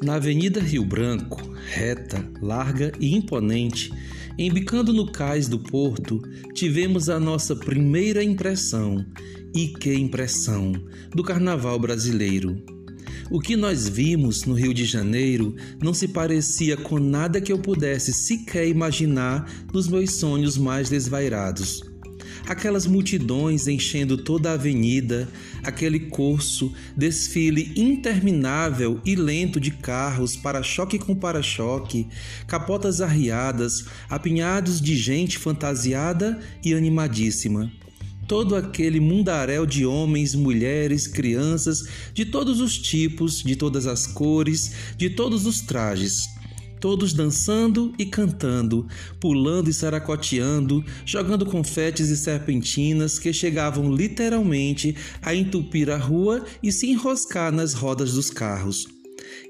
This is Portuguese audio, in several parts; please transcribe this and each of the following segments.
Na Avenida Rio Branco, reta, larga e imponente, embicando no cais do porto, tivemos a nossa primeira impressão, e que impressão, do carnaval brasileiro. O que nós vimos no Rio de Janeiro não se parecia com nada que eu pudesse sequer imaginar nos meus sonhos mais desvairados aquelas multidões enchendo toda a avenida, aquele curso, desfile interminável e lento de carros, para-choque com para-choque, capotas arriadas, apinhados de gente fantasiada e animadíssima. Todo aquele mundaréu de homens, mulheres, crianças, de todos os tipos, de todas as cores, de todos os trajes todos dançando e cantando, pulando e saracoteando, jogando confetes e serpentinas que chegavam literalmente a entupir a rua e se enroscar nas rodas dos carros.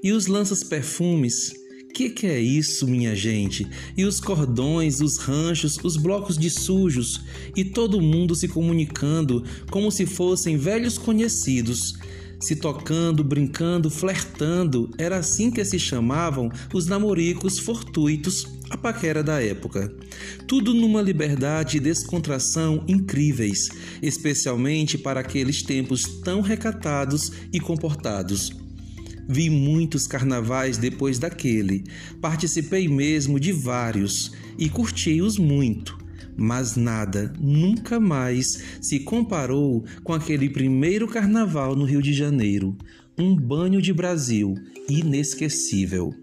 E os lanças-perfumes, que que é isso, minha gente? E os cordões, os ranchos, os blocos de sujos e todo mundo se comunicando como se fossem velhos conhecidos se tocando, brincando, flertando. Era assim que se chamavam os namoricos fortuitos, a paquera da época. Tudo numa liberdade e descontração incríveis, especialmente para aqueles tempos tão recatados e comportados. Vi muitos carnavais depois daquele, participei mesmo de vários e curti-os muito mas nada, nunca mais se comparou com aquele primeiro carnaval no Rio de Janeiro. Um banho de Brasil inesquecível.